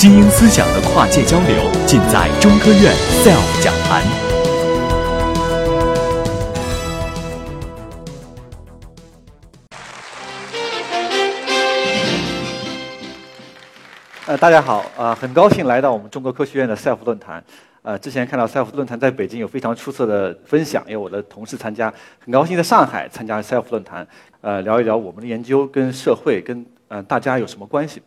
精英思想的跨界交流，尽在中科院 SELF 讲坛。呃，大家好，啊，很高兴来到我们中国科学院的 SELF 论坛。呃，之前看到 SELF 论坛在北京有非常出色的分享，也有我的同事参加，很高兴在上海参加 SELF 论坛，呃，聊一聊我们的研究跟社会跟呃大家有什么关系。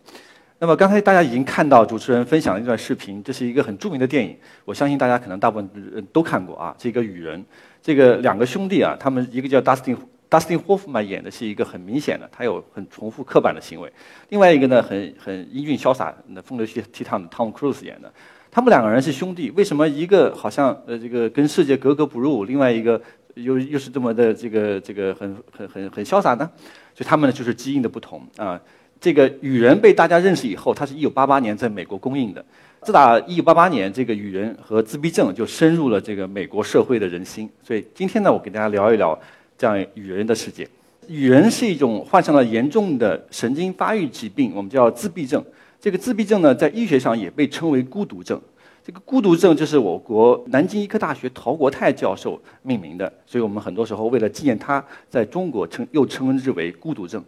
那么刚才大家已经看到主持人分享了一段视频，这是一个很著名的电影，我相信大家可能大部分人都看过啊。这个雨人，这个两个兄弟啊，他们一个叫 Dustin Dustin Hoffman 演的是一个很明显的，他有很重复刻板的行为；另外一个呢，很很英俊潇洒、那风流倜傥的 Tom Cruise 演的。他们两个人是兄弟，为什么一个好像呃这个跟世界格格不入，另外一个又又是这么的这个这个很很很很潇洒呢？就他们呢就是基因的不同啊。这个雨人被大家认识以后，他是一九八八年在美国公映的。自打一九八八年，这个雨人和自闭症就深入了这个美国社会的人心。所以今天呢，我给大家聊一聊这样雨人的世界。雨人是一种患上了严重的神经发育疾病，我们叫自闭症。这个自闭症呢，在医学上也被称为孤独症。这个孤独症就是我国南京医科大学陶国泰教授命名的，所以我们很多时候为了纪念他，在中国称又称之为孤独症。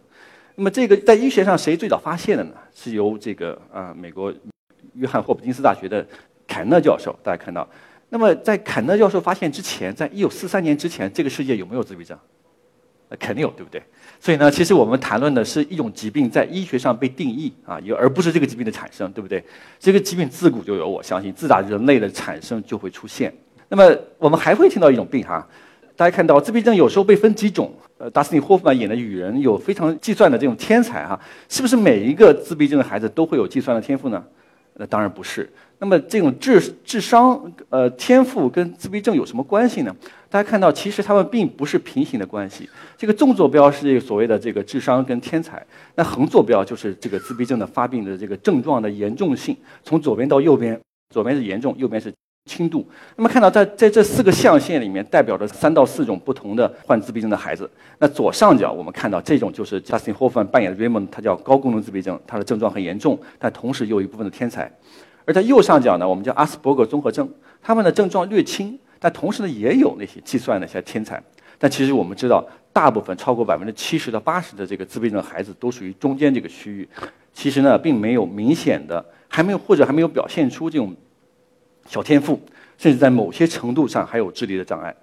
那么这个在医学上谁最早发现的呢？是由这个啊美国约翰霍普金斯大学的凯纳教授，大家看到。那么在凯纳教授发现之前，在一九四三年之前，这个世界有没有自闭症？肯定有，对不对？所以呢，其实我们谈论的是一种疾病在医学上被定义啊，有而不是这个疾病的产生，对不对？这个疾病自古就有，我相信自打人类的产生就会出现。那么我们还会听到一种病哈。大家看到自闭症有时候被分几种，呃，达斯汀·霍夫曼演的雨人有非常计算的这种天才哈，是不是每一个自闭症的孩子都会有计算的天赋呢？那当然不是。那么这种智智商呃天赋跟自闭症有什么关系呢？大家看到其实他们并不是平行的关系。这个纵坐标是这个所谓的这个智商跟天才，那横坐标就是这个自闭症的发病的这个症状的严重性，从左边到右边，左边是严重，右边是。轻度，那么看到在在这四个象限里面，代表着三到四种不同的患自闭症的孩子。那左上角我们看到这种就是 Justin Hoffman 扮演的 Raymond，他叫高功能自闭症，他的症状很严重，但同时又有一部分的天才。而在右上角呢，我们叫阿斯伯格综合症，他们的症状略轻，但同时呢也有那些计算的一些天才。但其实我们知道，大部分超过百分之七十到八十的这个自闭症的孩子都属于中间这个区域，其实呢并没有明显的，还没有或者还没有表现出这种。小天赋，甚至在某些程度上还有智力的障碍。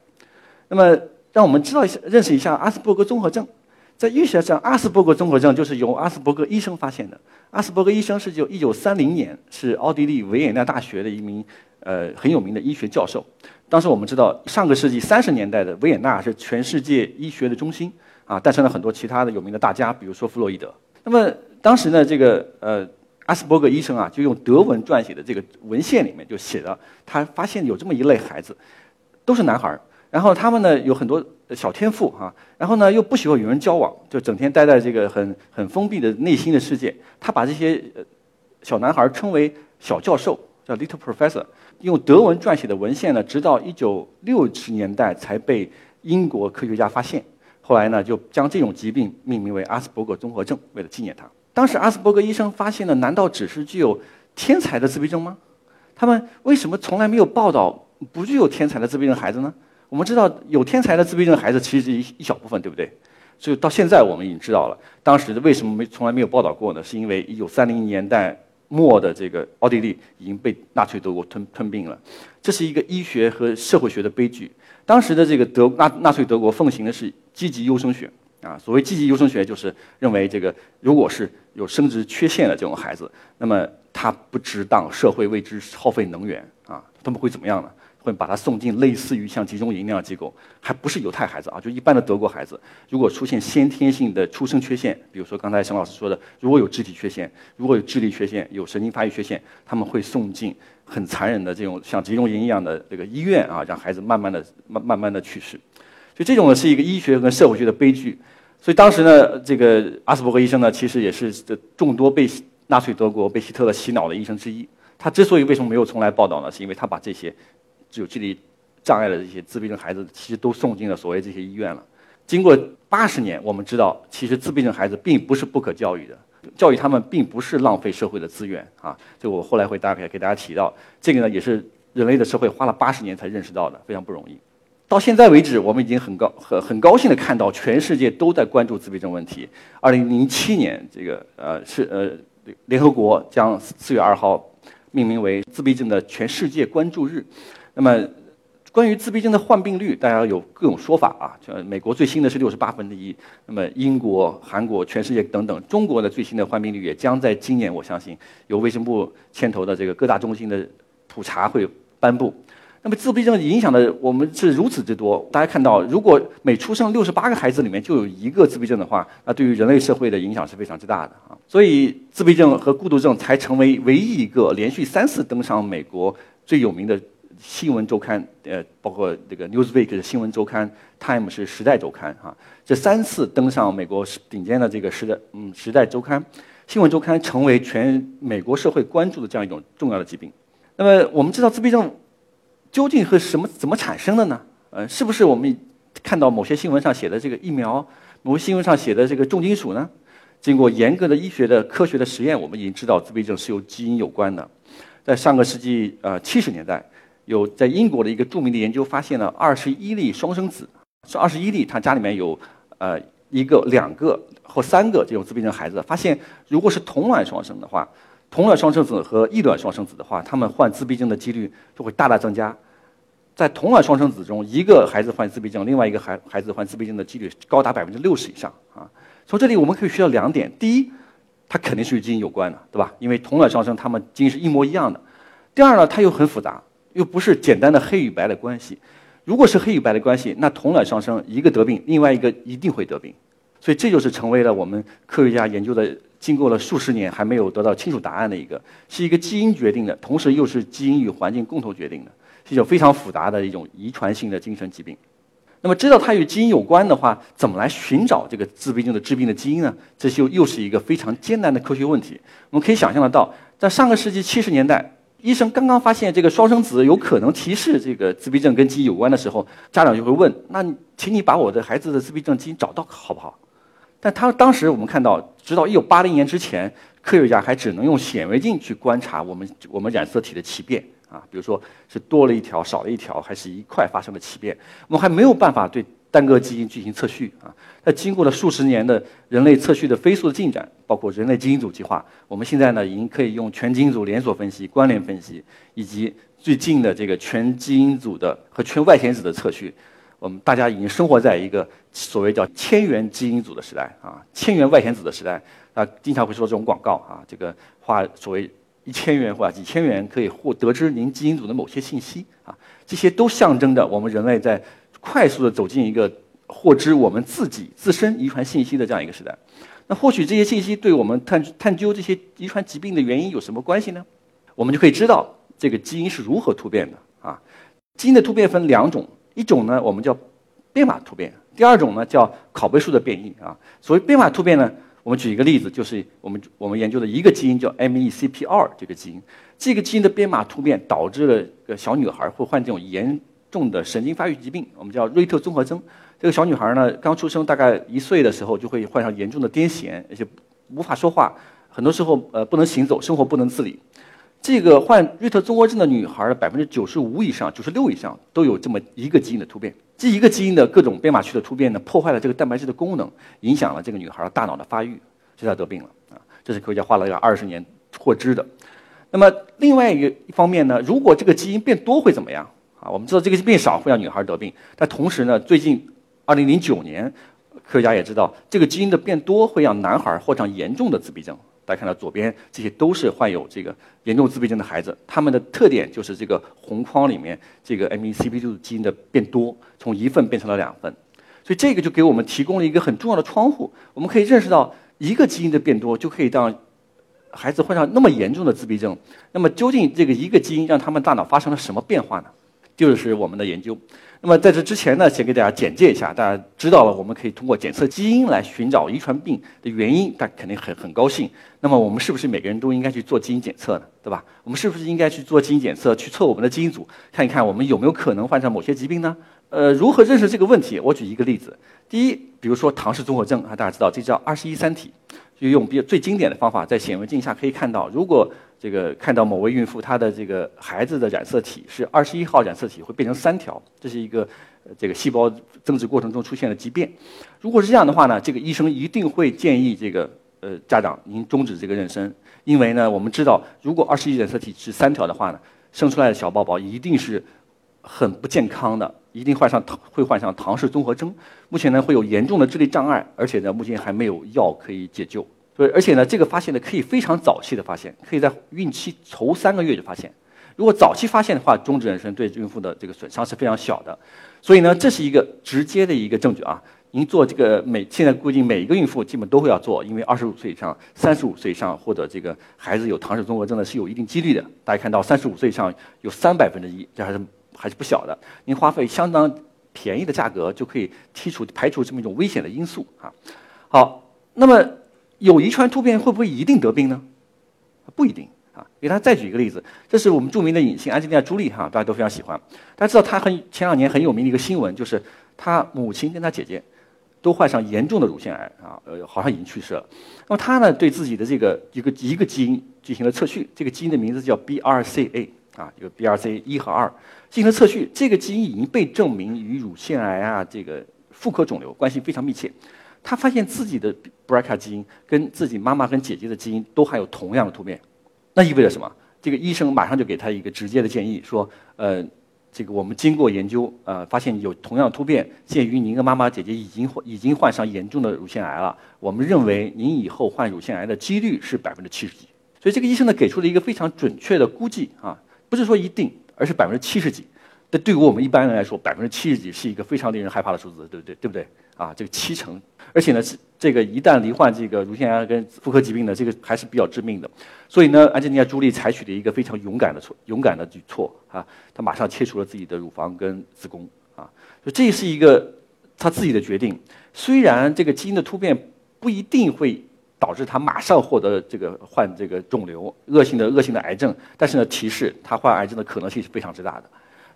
那么，让我们知道一下、认识一下阿斯伯格综合症。在医学上，阿斯伯格综合症就是由阿斯伯格医生发现的。阿斯伯格医生是就一九三零年，是奥地利维也纳大学的一名呃很有名的医学教授。当时我们知道，上个世纪三十年代的维也纳是全世界医学的中心啊，诞生了很多其他的有名的大家，比如说弗洛伊德。那么当时呢，这个呃。阿斯伯格医生啊，就用德文撰写的这个文献里面就写了，他发现有这么一类孩子，都是男孩儿，然后他们呢有很多小天赋哈，然后呢又不喜欢与人交往，就整天待在这个很很封闭的内心的世界。他把这些小男孩称为小教授，叫 little professor。用德文撰写的文献呢，直到一九六十年代才被英国科学家发现，后来呢就将这种疾病命名为阿斯伯格综合症，为了纪念他。当时阿斯伯格医生发现的，难道只是具有天才的自闭症吗？他们为什么从来没有报道不具有天才的自闭症孩子呢？我们知道有天才的自闭症孩子其实是一一小部分，对不对？所以到现在我们已经知道了，当时为什么没从来没有报道过呢？是因为一九三零年代末的这个奥地利已经被纳粹德国吞吞并了，这是一个医学和社会学的悲剧。当时的这个德纳纳粹德国奉行的是积极优生学。啊，所谓积极优生学就是认为这个如果是有生殖缺陷的这种孩子，那么他不值当社会为之耗费能源啊，他们会怎么样呢？会把他送进类似于像集中营那样的机构，还不是犹太孩子啊，就一般的德国孩子，如果出现先天性的出生缺陷，比如说刚才沈老师说的，如果有肢体缺陷，如果有智力缺陷，有神经发育缺陷，他们会送进很残忍的这种像集中营一样的这个医院啊，让孩子慢慢的慢慢慢的去世。所以这种呢是一个医学跟社会学的悲剧。所以当时呢，这个阿斯伯格医生呢，其实也是这众多被纳粹德国被希特勒洗脑的医生之一。他之所以为什么没有从来报道呢？是因为他把这些有智力障碍的这些自闭症孩子，其实都送进了所谓这些医院了。经过八十年，我们知道，其实自闭症孩子并不是不可教育的，教育他们并不是浪费社会的资源啊。这我后来会大概给大家提到，这个呢也是人类的社会花了八十年才认识到的，非常不容易。到现在为止，我们已经很高很很高兴的看到，全世界都在关注自闭症问题。二零零七年，这个呃是呃联合国将四月二号命名为自闭症的全世界关注日。那么，关于自闭症的患病率，大家有各种说法啊。就美国最新的是六十八分之一，那么英国、韩国、全世界等等，中国的最新的患病率也将在今年，我相信由卫生部牵头的这个各大中心的普查会颁布。那么自闭症影响的我们是如此之多，大家看到，如果每出生六十八个孩子里面就有一个自闭症的话，那对于人类社会的影响是非常之大的啊。所以自闭症和孤独症才成为唯一一个连续三次登上美国最有名的新闻周刊，呃，包括这个 Newsweek 的新闻周刊，Time 是时代周刊啊，这三次登上美国顶尖的这个时代，嗯，时代周刊新闻周刊成为全美国社会关注的这样一种重要的疾病。那么我们知道自闭症。究竟和什么怎么产生的呢？呃，是不是我们看到某些新闻上写的这个疫苗，某些新闻上写的这个重金属呢？经过严格的医学的科学的实验，我们已经知道自闭症是由基因有关的。在上个世纪呃七十年代，有在英国的一个著名的研究发现了二十一例双生子，是二十一例，他家里面有呃一个、两个或三个这种自闭症孩子，发现如果是同卵双生的话。同卵双生子和异卵双生子的话，他们患自闭症的几率就会大大增加。在同卵双生子中，一个孩子患自闭症，另外一个孩孩子患自闭症的几率高达百分之六十以上啊！从这里我们可以学到两点：第一，它肯定是与基因有关的，对吧？因为同卵双生，他们基因是一模一样的。第二呢，它又很复杂，又不是简单的黑与白的关系。如果是黑与白的关系，那同卵双生一个得病，另外一个一定会得病。所以这就是成为了我们科学家研究的。经过了数十年还没有得到清楚答案的一个，是一个基因决定的，同时又是基因与环境共同决定的，是一种非常复杂的一种遗传性的精神疾病。那么知道它与基因有关的话，怎么来寻找这个自闭症的致病的基因呢？这就又是一个非常艰难的科学问题。我们可以想象得到，在上个世纪七十年代，医生刚刚发现这个双生子有可能提示这个自闭症跟基因有关的时候，家长就会问：那请你把我的孩子的自闭症基因找到好不好？但他当时我们看到，直到一九八零年之前，科学家还只能用显微镜去观察我们我们染色体的奇变啊，比如说是多了一条、少了一条，还是一块发生了奇变，我们还没有办法对单个基因进行测序啊。那经过了数十年的人类测序的飞速的进展，包括人类基因组计划，我们现在呢已经可以用全基因组连锁分析、关联分析，以及最近的这个全基因组的和全外显子的测序。我们大家已经生活在一个所谓叫千元基因组的时代啊，千元外显子的时代啊，经常会说这种广告啊，这个花所谓一千元或者几千元可以获得知您基因组的某些信息啊，这些都象征着我们人类在快速的走进一个获知我们自己自身遗传信息的这样一个时代。那或许这些信息对我们探探究这些遗传疾病的原因有什么关系呢？我们就可以知道这个基因是如何突变的啊。基因的突变分两种。一种呢，我们叫编码突变；第二种呢，叫拷贝数的变异啊。所谓编码突变呢，我们举一个例子，就是我们我们研究的一个基因叫 MECP2 这个基因，这个基因的编码突变导致了个小女孩会患这种严重的神经发育疾病，我们叫瑞特综合征。这个小女孩呢，刚出生大概一岁的时候就会患上严重的癫痫，而且无法说话，很多时候呃不能行走，生活不能自理。这个患瑞特综合症的女孩，百分之九十五以上、九十六以上都有这么一个基因的突变。这一个基因的各种编码区的突变呢，破坏了这个蛋白质的功能，影响了这个女孩大脑的发育，就她得病了啊。这是科学家花了要二十年获知的。那么另外一个一方面呢，如果这个基因变多会怎么样啊？我们知道这个变少会让女孩得病，但同时呢，最近二零零九年，科学家也知道这个基因的变多会让男孩患上严重的自闭症。大家看到左边这些都是患有这个严重自闭症的孩子，他们的特点就是这个红框里面这个 MECP2 基因的变多，从一份变成了两份，所以这个就给我们提供了一个很重要的窗户，我们可以认识到一个基因的变多就可以让孩子患上那么严重的自闭症。那么究竟这个一个基因让他们大脑发生了什么变化呢？就是我们的研究。那么在这之前呢，先给大家简介一下。大家知道了，我们可以通过检测基因来寻找遗传病的原因，大家肯定很很高兴。那么我们是不是每个人都应该去做基因检测呢？对吧？我们是不是应该去做基因检测，去测我们的基因组，看一看我们有没有可能患上某些疾病呢？呃，如何认识这个问题？我举一个例子。第一，比如说唐氏综合症啊，大家知道这叫二十一三体，就用比较最经典的方法，在显微镜下可以看到，如果这个看到某位孕妇她的这个孩子的染色体是二十一号染色体，会变成三条，这是一个这个细胞增殖过程中出现了畸变。如果是这样的话呢，这个医生一定会建议这个呃家长您终止这个妊娠，因为呢我们知道，如果二十一染色体是三条的话呢，生出来的小宝宝一定是很不健康的。一定患上唐会患上唐氏综合征，目前呢会有严重的智力障碍，而且呢目前还没有药可以解救。所以而且呢这个发现呢可以非常早期的发现，可以在孕期头三个月就发现。如果早期发现的话，终止妊娠对孕妇的这个损伤是非常小的。所以呢这是一个直接的一个证据啊。您做这个每现在估计每一个孕妇基本都会要做，因为二十五岁以上、三十五岁以上或者这个孩子有唐氏综合征的是有一定几率的。大家看到三十五岁以上有三百分之一，这还是。还是不小的，您花费相当便宜的价格就可以剔除排除这么一种危险的因素啊。好，那么有遗传突变会不会一定得病呢？不一定啊。给大家再举一个例子，这是我们著名的影星安吉丽娜·朱莉哈，大家都非常喜欢。大家知道她很前两年很有名的一个新闻，就是她母亲跟她姐姐都患上严重的乳腺癌啊，呃，好像已经去世了。那么她呢，对自己的这个一个一个基因进行了测序，这个基因的名字叫 BRCA 啊，有 BRCA 一和二。进行了测序，这个基因已经被证明与乳腺癌啊，这个妇科肿瘤关系非常密切。他发现自己的 BRCA 基因跟自己妈妈跟姐姐的基因都含有同样的突变，那意味着什么？这个医生马上就给他一个直接的建议，说，呃，这个我们经过研究，呃，发现有同样突变，鉴于您的妈妈姐姐已经已经患上严重的乳腺癌了，我们认为您以后患乳腺癌的几率是百分之七十几。所以这个医生呢，给出了一个非常准确的估计啊，不是说一定。而是百分之七十几，这对于我们一般人来说，百分之七十几是一个非常令人害怕的数字，对不对？对不对？啊，这个七成，而且呢，是这个一旦罹患这个乳腺癌跟妇科疾病呢，这个还是比较致命的。所以呢，安吉丽娜·朱莉采取了一个非常勇敢的措勇敢的举措啊，她马上切除了自己的乳房跟子宫啊，所以这是一个她自己的决定。虽然这个基因的突变不一定会。导致他马上获得这个患这个肿瘤恶性的恶性的癌症，但是呢，提示他患癌症的可能性是非常之大的。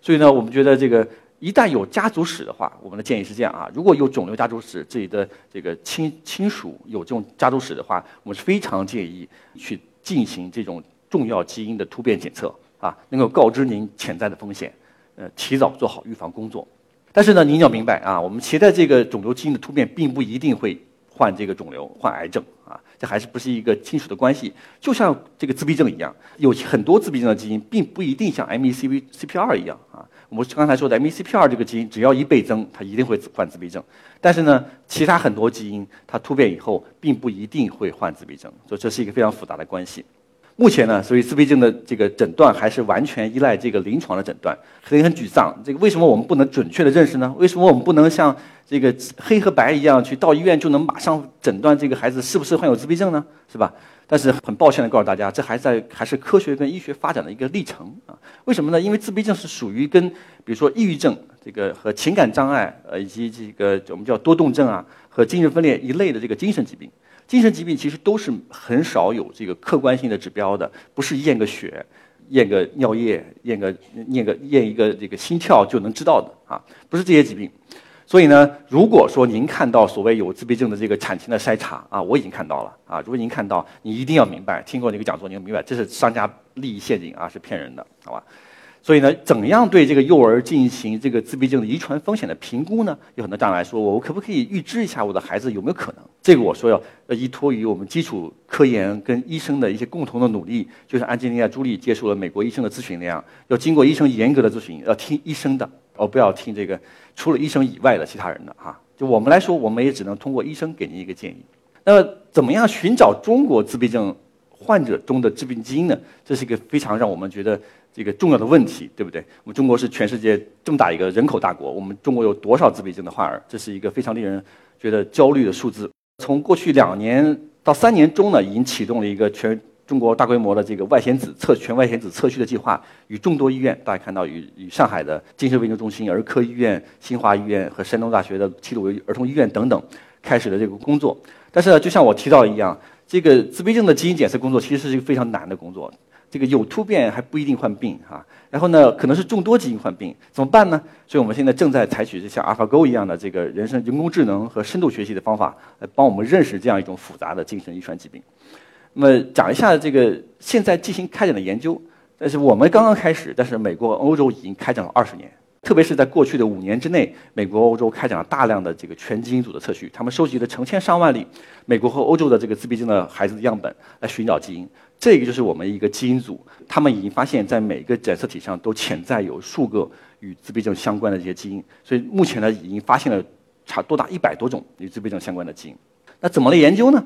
所以呢，我们觉得这个一旦有家族史的话，我们的建议是这样啊：如果有肿瘤家族史，自己的这个亲亲属有这种家族史的话，我们是非常建议去进行这种重要基因的突变检测啊，能够告知您潜在的风险，呃，提早做好预防工作。但是呢，您要明白啊，我们携带这个肿瘤基因的突变，并不一定会。患这个肿瘤、患癌症啊，这还是不是一个亲属的关系？就像这个自闭症一样，有很多自闭症的基因，并不一定像 MECP CP2 一样啊。我们刚才说的 MECP2 这个基因，只要一倍增，它一定会患自闭症。但是呢，其他很多基因它突变以后，并不一定会患自闭症，所以这是一个非常复杂的关系。目前呢，所以自闭症的这个诊断还是完全依赖这个临床的诊断，很很沮丧。这个为什么我们不能准确的认识呢？为什么我们不能像这个黑和白一样，去到医院就能马上诊断这个孩子是不是患有自闭症呢？是吧？但是很抱歉的告诉大家，这还在还是科学跟医学发展的一个历程啊。为什么呢？因为自闭症是属于跟比如说抑郁症这个和情感障碍呃以及这个我们叫多动症啊和精神分裂一类的这个精神疾病。精神疾病其实都是很少有这个客观性的指标的，不是验个血、验个尿液、验个验个验一个这个心跳就能知道的啊，不是这些疾病。所以呢，如果说您看到所谓有自闭症的这个产前的筛查啊，我已经看到了啊，如果您看到，你一定要明白，听过那个讲座，你要明白，这是商家利益陷阱啊，是骗人的，好吧？所以呢，怎样对这个幼儿进行这个自闭症的遗传风险的评估呢？有很多家长来，说我可不可以预知一下我的孩子有没有可能？这个我说要要依托于我们基础科研跟医生的一些共同的努力，就像安吉丽娜·朱莉接受了美国医生的咨询那样，要经过医生严格的咨询，要听医生的，而不要听这个除了医生以外的其他人的哈。就我们来说，我们也只能通过医生给您一个建议。那么，怎么样寻找中国自闭症患者中的致病基因呢？这是一个非常让我们觉得。这个重要的问题，对不对？我们中国是全世界这么大一个人口大国，我们中国有多少自闭症的患儿？这是一个非常令人觉得焦虑的数字。从过去两年到三年中呢，已经启动了一个全中国大规模的这个外显子测全外显子测序的计划，与众多医院，大家看到与与上海的精神卫生中心、儿科医院、新华医院和山东大学的齐鲁儿童医院等等，开始了这个工作。但是呢，就像我提到一样，这个自闭症的基因检测工作其实是一个非常难的工作。这个有突变还不一定患病哈。然后呢，可能是众多基因患病，怎么办呢？所以我们现在正在采取就像 AlphaGo 一样的这个人生人工智能和深度学习的方法，来帮我们认识这样一种复杂的精神遗传疾病。那么讲一下这个现在进行开展的研究，但是我们刚刚开始，但是美国、欧洲已经开展了二十年。特别是在过去的五年之内，美国、欧洲开展了大量的这个全基因组的测序，他们收集了成千上万例美国和欧洲的这个自闭症的孩子的样本来寻找基因。这个就是我们一个基因组，他们已经发现，在每个染色体上都潜在有数个与自闭症相关的这些基因。所以目前呢，已经发现了差多达一百多种与自闭症相关的基因。那怎么来研究呢？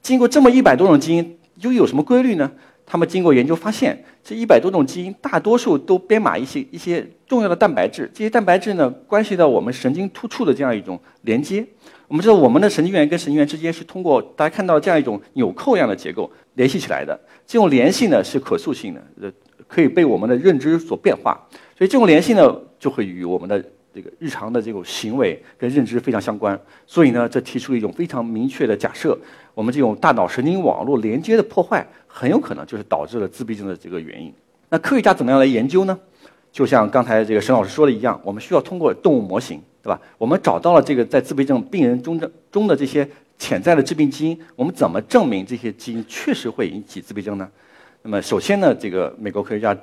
经过这么一百多种基因，又有什么规律呢？他们经过研究发现，这一百多种基因大多数都编码一些一些重要的蛋白质。这些蛋白质呢，关系到我们神经突触的这样一种连接。我们知道，我们的神经元跟神经元之间是通过大家看到这样一种纽扣一样的结构联系起来的。这种联系呢是可塑性的，呃，可以被我们的认知所变化。所以这种联系呢，就会与我们的这个日常的这种行为跟认知非常相关。所以呢，这提出了一种非常明确的假设：我们这种大脑神经网络连接的破坏，很有可能就是导致了自闭症的这个原因。那科学家怎么样来研究呢？就像刚才这个沈老师说的一样，我们需要通过动物模型，对吧？我们找到了这个在自闭症病人中的中的这些潜在的致病基因，我们怎么证明这些基因确实会引起自闭症呢？那么首先呢，这个美国科学家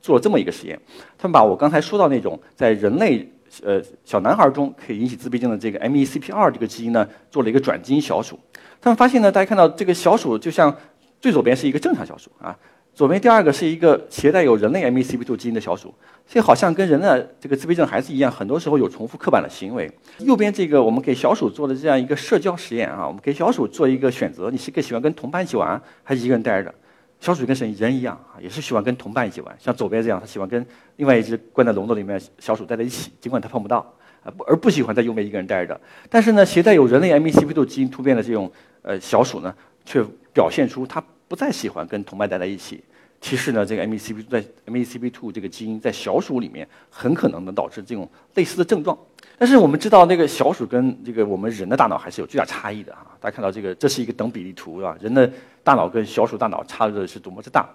做了这么一个实验，他们把我刚才说到那种在人类呃小男孩中可以引起自闭症的这个 MECP2 这个基因呢，做了一个转基因小鼠。他们发现呢，大家看到这个小鼠就像最左边是一个正常小鼠啊。左边第二个是一个携带有人类 MECP2 基因的小鼠，这好像跟人的这个自闭症孩子一样，很多时候有重复刻板的行为。右边这个我们给小鼠做的这样一个社交实验啊，我们给小鼠做一个选择，你是更喜欢跟同伴一起玩，还是一个人待着？小鼠跟人人一样啊，也是喜欢跟同伴一起玩。像左边这样，它喜欢跟另外一只关在笼子里面小鼠待在一起，尽管它碰不到啊，而不喜欢在右边一个人待着。但是呢，携带有人类 MECP2 基因突变的这种呃小鼠呢，却表现出它。不再喜欢跟同伴待在一起，其实呢，这个 MECP 在 MECP2 这个基因在小鼠里面很可能能导致这种类似的症状。但是我们知道，那个小鼠跟这个我们人的大脑还是有巨大差异的啊！大家看到这个，这是一个等比例图，啊？人的大脑跟小鼠大脑差的是多么之大。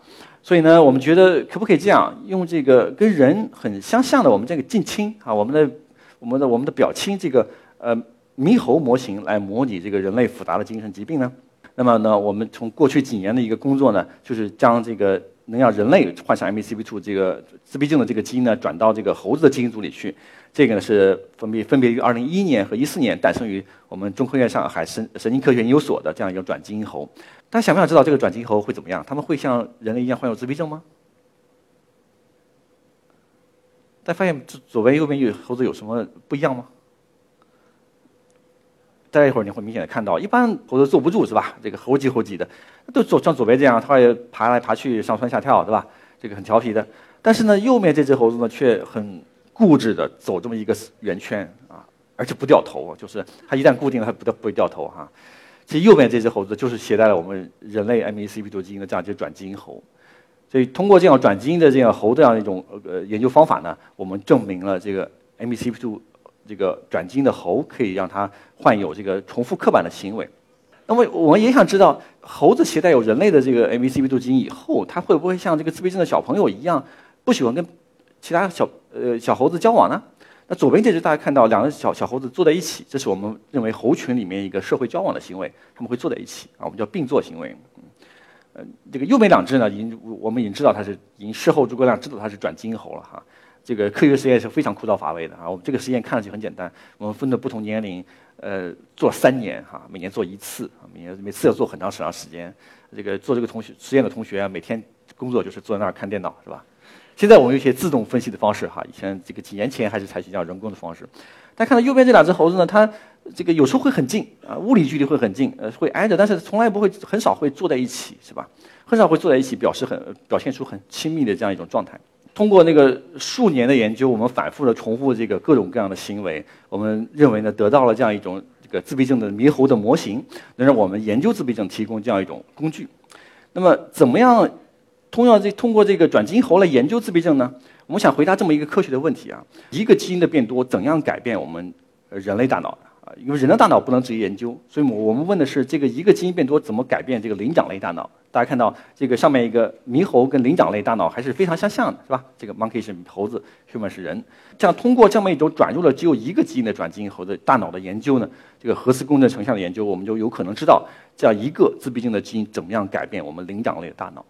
所以呢，我们觉得可不可以这样，用这个跟人很相像的我们这个近亲啊，我们的我们的我们的表亲这个呃猕猴模型来模拟这个人类复杂的精神疾病呢？那么呢，我们从过去几年的一个工作呢，就是将这个能让人类患上 MECP2 这个自闭症的这个基因呢，转到这个猴子的基因组里去。这个呢是分别分别于2011年和14年诞生于我们中科院上海神神经科学研究所的这样一个转基因猴。大家想不想知道这个转基因猴会怎么样？他们会像人类一样患有自闭症吗？大家发现左边右边有猴子有什么不一样吗？待一会儿你会明显的看到，一般猴子坐不住是吧？这个猴急猴急的，都左像左边这样，它也爬来爬去，上蹿下跳，对吧？这个很调皮的。但是呢，右面这只猴子呢，却很固执的走这么一个圆圈啊，而且不掉头，就是它一旦固定了，它不不会掉头哈。其实右边这只猴子就是携带了我们人类 MECP2 基因的这样一只转基因猴。所以通过这样转基因的这样猴这样一种呃研究方法呢，我们证明了这个 MECP2。这个转基因的猴可以让它患有这个重复刻板的行为。那么我们也想知道，猴子携带有人类的这个 MECP2 基因以后，它会不会像这个自闭症的小朋友一样，不喜欢跟其他小呃小猴子交往呢？那左边这只大家看到两个小小猴子坐在一起，这是我们认为猴群里面一个社会交往的行为，他们会坐在一起啊，我们叫并坐行为。嗯，这个右边两只呢，已经我们已经知道它是已经事后诸葛亮知道它是转基因猴了哈。这个科学实验是非常枯燥乏味的啊！我们这个实验看上去很简单，我们分的不同年龄，呃，做三年哈，每年做一次，每年每次要做很长很长时间。这个做这个同学实验的同学啊，每天工作就是坐在那儿看电脑，是吧？现在我们有些自动分析的方式哈，以前这个几年前还是采取这样人工的方式。大家看到右边这两只猴子呢，它这个有时候会很近啊，物理距离会很近，呃，会挨着，但是从来不会很少会坐在一起，是吧？很少会坐在一起，表示很表现出很亲密的这样一种状态。通过那个数年的研究，我们反复的重复这个各种各样的行为，我们认为呢，得到了这样一种这个自闭症的猕猴的模型，能让我们研究自闭症提供这样一种工具。那么，怎么样通过这通过这个转基因猴来研究自闭症呢？我们想回答这么一个科学的问题啊：一个基因的变多，怎样改变我们人类大脑因为人的大脑不能直接研究，所以我们问的是这个一个基因变多怎么改变这个灵长类大脑？大家看到这个上面一个猕猴跟灵长类大脑还是非常相像的，是吧？这个 monkey 是猴子，human 是人。这样通过这么一种转入了只有一个基因的转基因猴的大脑的研究呢，这个核磁共振成像的研究，我们就有可能知道这样一个自闭症的基因怎么样改变我们灵长类的大脑。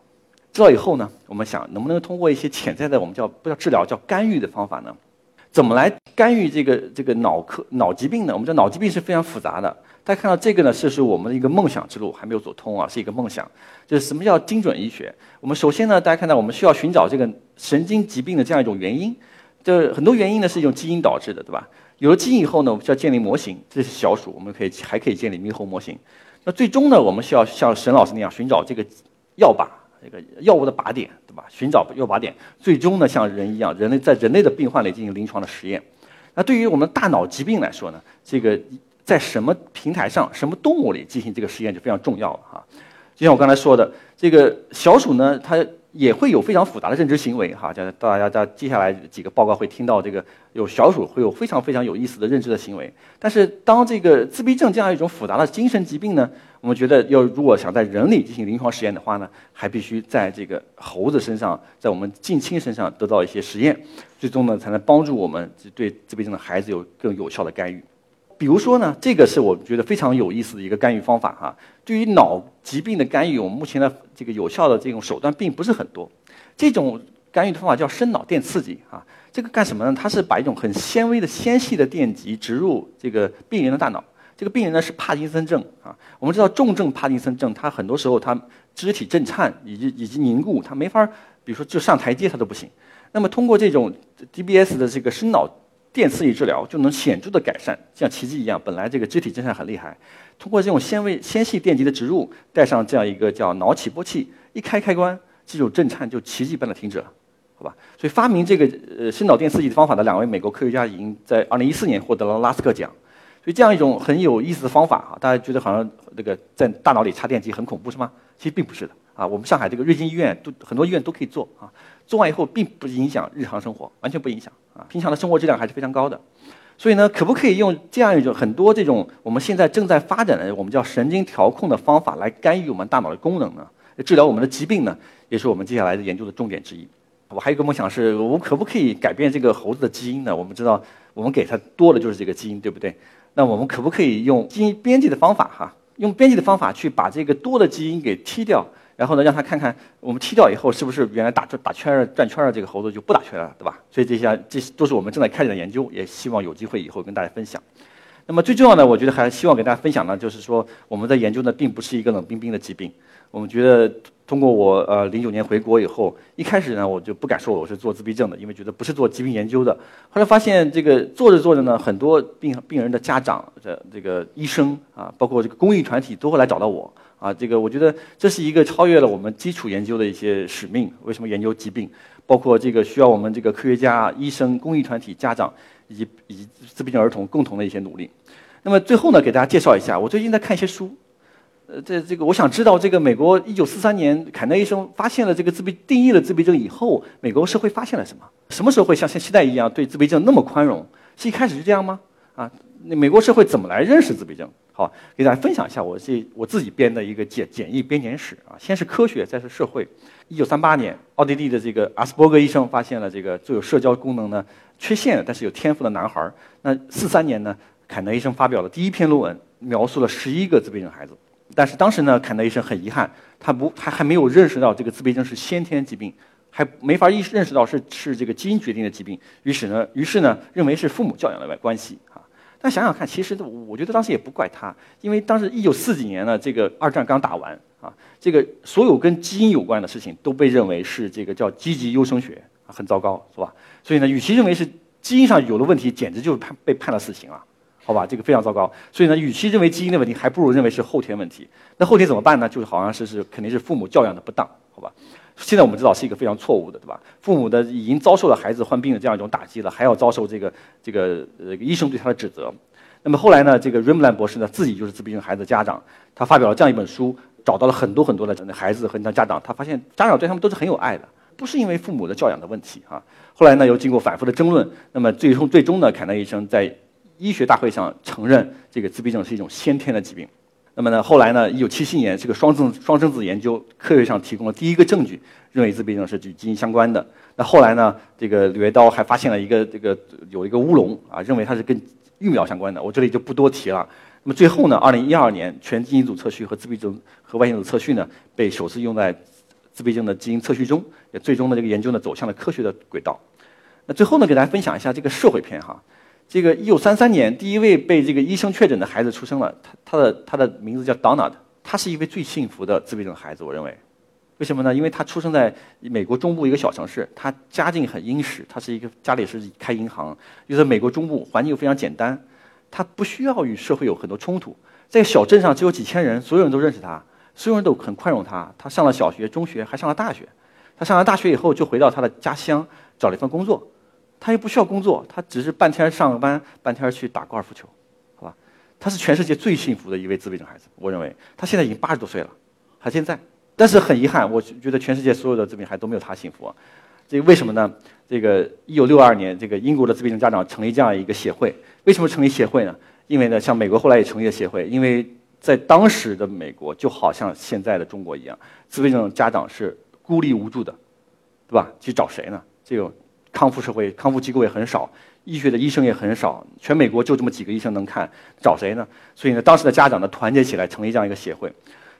知道以后呢，我们想能不能通过一些潜在的我们叫不叫治疗叫干预的方法呢？怎么来干预这个这个脑科脑疾病呢？我们知道脑疾病是非常复杂的。大家看到这个呢，是是我们的一个梦想之路，还没有走通啊，是一个梦想。就是什么叫精准医学？我们首先呢，大家看到我们需要寻找这个神经疾病的这样一种原因。这很多原因呢是一种基因导致的，对吧？有了基因以后呢，我们需要建立模型，这是小鼠，我们可以还可以建立猕猴模型。那最终呢，我们需要像沈老师那样寻找这个药靶。这个药物的靶点，对吧？寻找药靶点，最终呢，像人一样，人类在人类的病患里进行临床的实验。那对于我们大脑疾病来说呢，这个在什么平台上、什么动物里进行这个实验就非常重要了哈。就像我刚才说的，这个小鼠呢，它。也会有非常复杂的认知行为，哈，在大家在接下来几个报告会听到这个有小鼠会有非常非常有意思的认知的行为。但是当这个自闭症这样一种复杂的精神疾病呢，我们觉得要如果想在人里进行临床实验的话呢，还必须在这个猴子身上，在我们近亲身上得到一些实验，最终呢才能帮助我们对自闭症的孩子有更有效的干预。比如说呢，这个是我觉得非常有意思的一个干预方法哈。对于脑疾病的干预，我们目前的这个有效的这种手段并不是很多。这种干预的方法叫深脑电刺激啊。这个干什么呢？它是把一种很纤维的纤细的电极植入这个病人的大脑。这个病人呢是帕金森症啊。我们知道重症帕金森症，他很多时候他肢体震颤以及以及凝固，他没法，比如说就上台阶他都不行。那么通过这种 DBS 的这个深脑。电刺激治疗就能显著的改善，像奇迹一样。本来这个肢体震颤很厉害，通过这种纤维纤细电极的植入，带上这样一个叫脑起波器，一开开关，这种震颤就奇迹般的停止了，好吧？所以发明这个呃心脑电刺激的方法的两位美国科学家已经在2014年获得了拉斯克奖。所以这样一种很有意思的方法啊，大家觉得好像那个在大脑里插电极很恐怖是吗？其实并不是的啊。我们上海这个瑞金医院都很多医院都可以做啊。做完以后并不影响日常生活，完全不影响平常的生活质量还是非常高的。所以呢，可不可以用这样一种很多这种我们现在正在发展的我们叫神经调控的方法来干预我们大脑的功能呢？治疗我们的疾病呢？也是我们接下来的研究的重点之一。我还有一个梦想是，我可不可以改变这个猴子的基因呢？我们知道，我们给它多的就是这个基因，对不对？那我们可不可以用基因编辑的方法哈？用编辑的方法去把这个多的基因给踢掉？然后呢，让他看看我们踢掉以后是不是原来打转打圈儿转圈儿这个猴子就不打圈了，对吧？所以这些这些都是我们正在开展的研究，也希望有机会以后跟大家分享。那么最重要的，我觉得还希望给大家分享呢，就是说我们在研究的并不是一个冷冰冰的疾病。我们觉得通过我呃零九年回国以后，一开始呢我就不敢说我是做自闭症的，因为觉得不是做疾病研究的。后来发现这个做着做着呢，很多病病人的家长的这个医生啊，包括这个公益团体都会来找到我。啊，这个我觉得这是一个超越了我们基础研究的一些使命。为什么研究疾病？包括这个需要我们这个科学家、医生、公益团体、家长以及以及自闭症儿童共同的一些努力。那么最后呢，给大家介绍一下，我最近在看一些书。呃，这这个我想知道，这个美国一九四三年凯内医生发现了这个自闭定义了自闭症以后，美国社会发现了什么？什么时候会像现现在一样对自闭症那么宽容？是一开始就这样吗？啊，那美国社会怎么来认识自闭症？好，给大家分享一下我这我自己编的一个简简易编年史啊。先是科学，再是社会。一九三八年，奥地利的这个阿斯伯格医生发现了这个具有社交功能呢缺陷，但是有天赋的男孩。那四三年呢，凯德医生发表了第一篇论文，描述了十一个自闭症孩子。但是当时呢，凯德医生很遗憾，他不他还没有认识到这个自闭症是先天疾病，还没法意识认识到是是这个基因决定的疾病。于是呢，于是呢，认为是父母教养的关系。但想想看，其实我觉得当时也不怪他，因为当时一九四几年呢，这个二战刚打完啊，这个所有跟基因有关的事情都被认为是这个叫积极优生学啊，很糟糕，是吧？所以呢，与其认为是基因上有了问题，简直就是判被判了死刑了，好吧？这个非常糟糕。所以呢，与其认为基因的问题，还不如认为是后天问题。那后天怎么办呢？就是好像是是肯定是父母教养的不当，好吧？现在我们知道是一个非常错误的，对吧？父母的已经遭受了孩子患病的这样一种打击了，还要遭受这个这个呃医生对他的指责。那么后来呢，这个 r i m l a n 博士呢自己就是自闭症孩子的家长，他发表了这样一本书，找到了很多很多的孩子和他家长，他发现家长对他们都是很有爱的，不是因为父母的教养的问题啊。后来呢，又经过反复的争论，那么最终最终呢，凯纳医生在医学大会上承认这个自闭症是一种先天的疾病。那么呢，后来呢，一九七七年，这个双生双生子研究科学上提供了第一个证据，认为自闭症是与基因相关的。那后来呢，这个柳叶刀还发现了一个这个有一个乌龙啊，认为它是跟疫苗相关的。我这里就不多提了。那么最后呢，二零一二年，全基因组测序和自闭症和外显组测序呢，被首次用在自闭症的基因测序中，也最终的这个研究呢走向了科学的轨道。那最后呢，给大家分享一下这个社会篇哈。这个一九三三年，第一位被这个医生确诊的孩子出生了。他他的他的名字叫 Donald，他是一位最幸福的自闭症孩子。我认为，为什么呢？因为他出生在美国中部一个小城市，他家境很殷实，他是一个家里是开银行，又在美国中部，环境又非常简单，他不需要与社会有很多冲突。在小镇上只有几千人，所有人都认识他，所有人都很宽容他。他上了小学、中学，还上了大学。他上了大学以后，就回到他的家乡，找了一份工作。他也不需要工作，他只是半天上班，半天去打高尔夫球，好吧？他是全世界最幸福的一位自闭症孩子，我认为他现在已经八十多岁了，还健在。但是很遗憾，我觉得全世界所有的自闭症孩子都没有他幸福。这个为什么呢？这个一九六二年，这个英国的自闭症家长成立这样一个协会。为什么成立协会呢？因为呢，像美国后来也成立了协会，因为在当时的美国就好像现在的中国一样，自闭症家长是孤立无助的，对吧？去找谁呢？这个。康复社会，康复机构也很少，医学的医生也很少，全美国就这么几个医生能看，找谁呢？所以呢，当时的家长呢团结起来成立这样一个协会。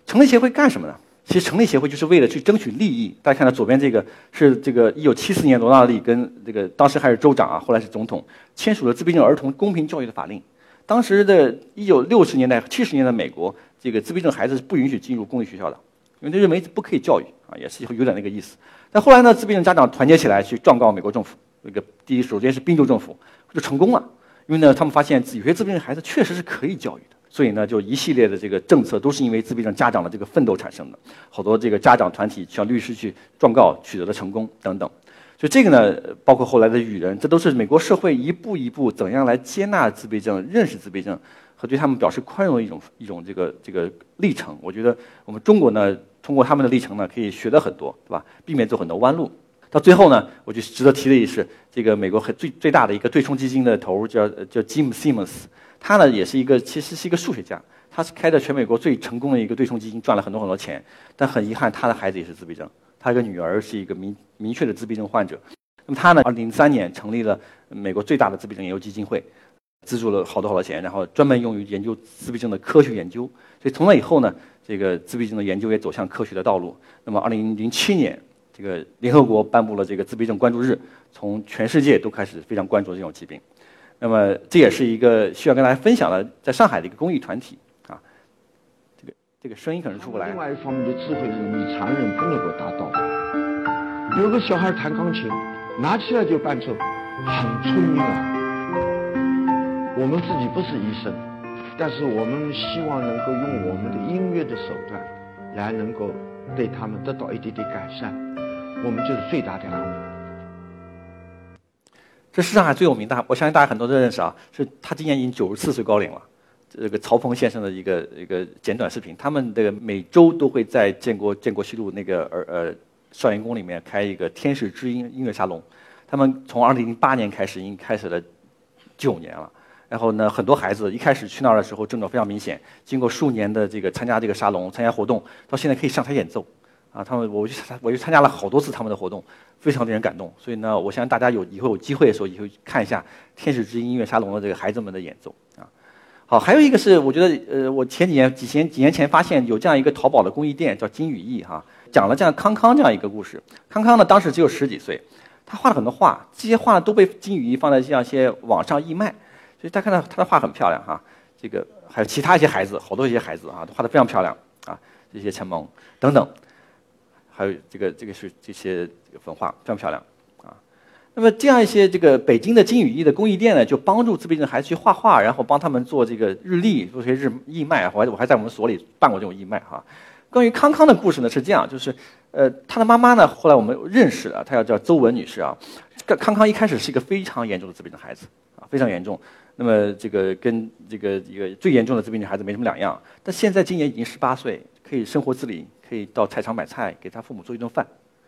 成立协会干什么呢？其实成立协会就是为了去争取利益。大家看到左边这个是这个1974年罗纳利跟这个当时还是州长啊，后来是总统签署了自闭症儿童公平教育的法令。当时的1960年代、70年代美国，这个自闭症孩子是不允许进入公立学校的，因为他认为不可以教育啊，也是有点那个意思。但后来呢，自闭症家长团结起来去状告美国政府。那个第一，首先是宾州政府就成功了，因为呢，他们发现有些自闭症孩子确实是可以教育的，所以呢，就一系列的这个政策都是因为自闭症家长的这个奋斗产生的。好多这个家长团体向律师去状告，取得了成功等等。所以这个呢，包括后来的雨人，这都是美国社会一步一步怎样来接纳自闭症、认识自闭症和对他们表示宽容的一种一种这个这个历程。我觉得我们中国呢。通过他们的历程呢，可以学的很多，对吧？避免走很多弯路。到最后呢，我就值得提的也是这个美国很最最大的一个对冲基金的头叫叫 Jim Simmons，他呢也是一个其实是一个数学家，他是开的全美国最成功的一个对冲基金，赚了很多很多钱。但很遗憾，他的孩子也是自闭症，他一个女儿是一个明明确的自闭症患者。那么他呢，二零零三年成立了美国最大的自闭症研究基金会，资助了好多好多钱，然后专门用于研究自闭症的科学研究。所以从那以后呢。这个自闭症的研究也走向科学的道路。那么，二零零七年，这个联合国颁布了这个自闭症关注日，从全世界都开始非常关注这种疾病。那么，这也是一个需要跟大家分享的，在上海的一个公益团体啊。这个这个声音可能出不来。另外一方面的智慧是你常人不能够达到。有个小孩弹钢琴，拿起来就伴奏，很聪明啊。我们自己不是医生。但是我们希望能够用我们的音乐的手段，来能够对他们得到一点点改善，我们就是最大的安慰。这是上海最有名的，我相信大家很多都认识啊，是他今年已经九十四岁高龄了。这个曹鹏先生的一个一个简短视频，他们这个每周都会在建国建国西路那个呃呃少年宫里面开一个天使之音音乐沙龙，他们从二零零八年开始已经开始了九年了。然后呢，很多孩子一开始去那儿的时候症状非常明显，经过数年的这个参加这个沙龙、参加活动，到现在可以上台演奏，啊，他们我去我去参加了好多次他们的活动，非常令人感动。所以呢，我相信大家有以后有机会的时候，以后看一下天使之音音乐沙龙的这个孩子们的演奏啊。好，还有一个是我觉得呃，我前几年几前几年前发现有这样一个淘宝的公益店叫金羽翼哈，讲了这样康康这样一个故事。康康呢当时只有十几岁，他画了很多画，这些画都被金羽翼放在这样一些网上义卖。所以大家看到他的画很漂亮哈，这个还有其他一些孩子，好多一些孩子啊，都画得非常漂亮啊，这些陈蒙等等，还有这个这个是这些这个粉画非常漂亮啊。那么这样一些这个北京的金羽翼的公益店呢，就帮助自闭症孩子去画画，然后帮他们做这个日历，做些日义卖。我还我还在我们所里办过这种义卖哈。关于康康的故事呢是这样，就是呃他的妈妈呢后来我们认识了，她要叫周文女士啊。康康一开始是一个非常严重的自闭症孩子啊，非常严重。那么这个跟这个一个最严重的自闭症孩子没什么两样，但现在今年已经十八岁，可以生活自理，可以到菜场买菜，给他父母做一顿饭，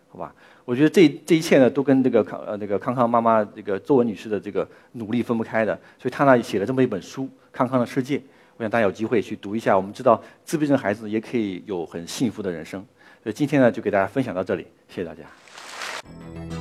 好吧？我觉得这这一切呢，都跟这个康呃那个康康妈妈这个周文女士的这个努力分不开的，所以她呢写了这么一本书《康康的世界》，我想大家有机会去读一下。我们知道自闭症孩子也可以有很幸福的人生，所以今天呢就给大家分享到这里，谢谢大家。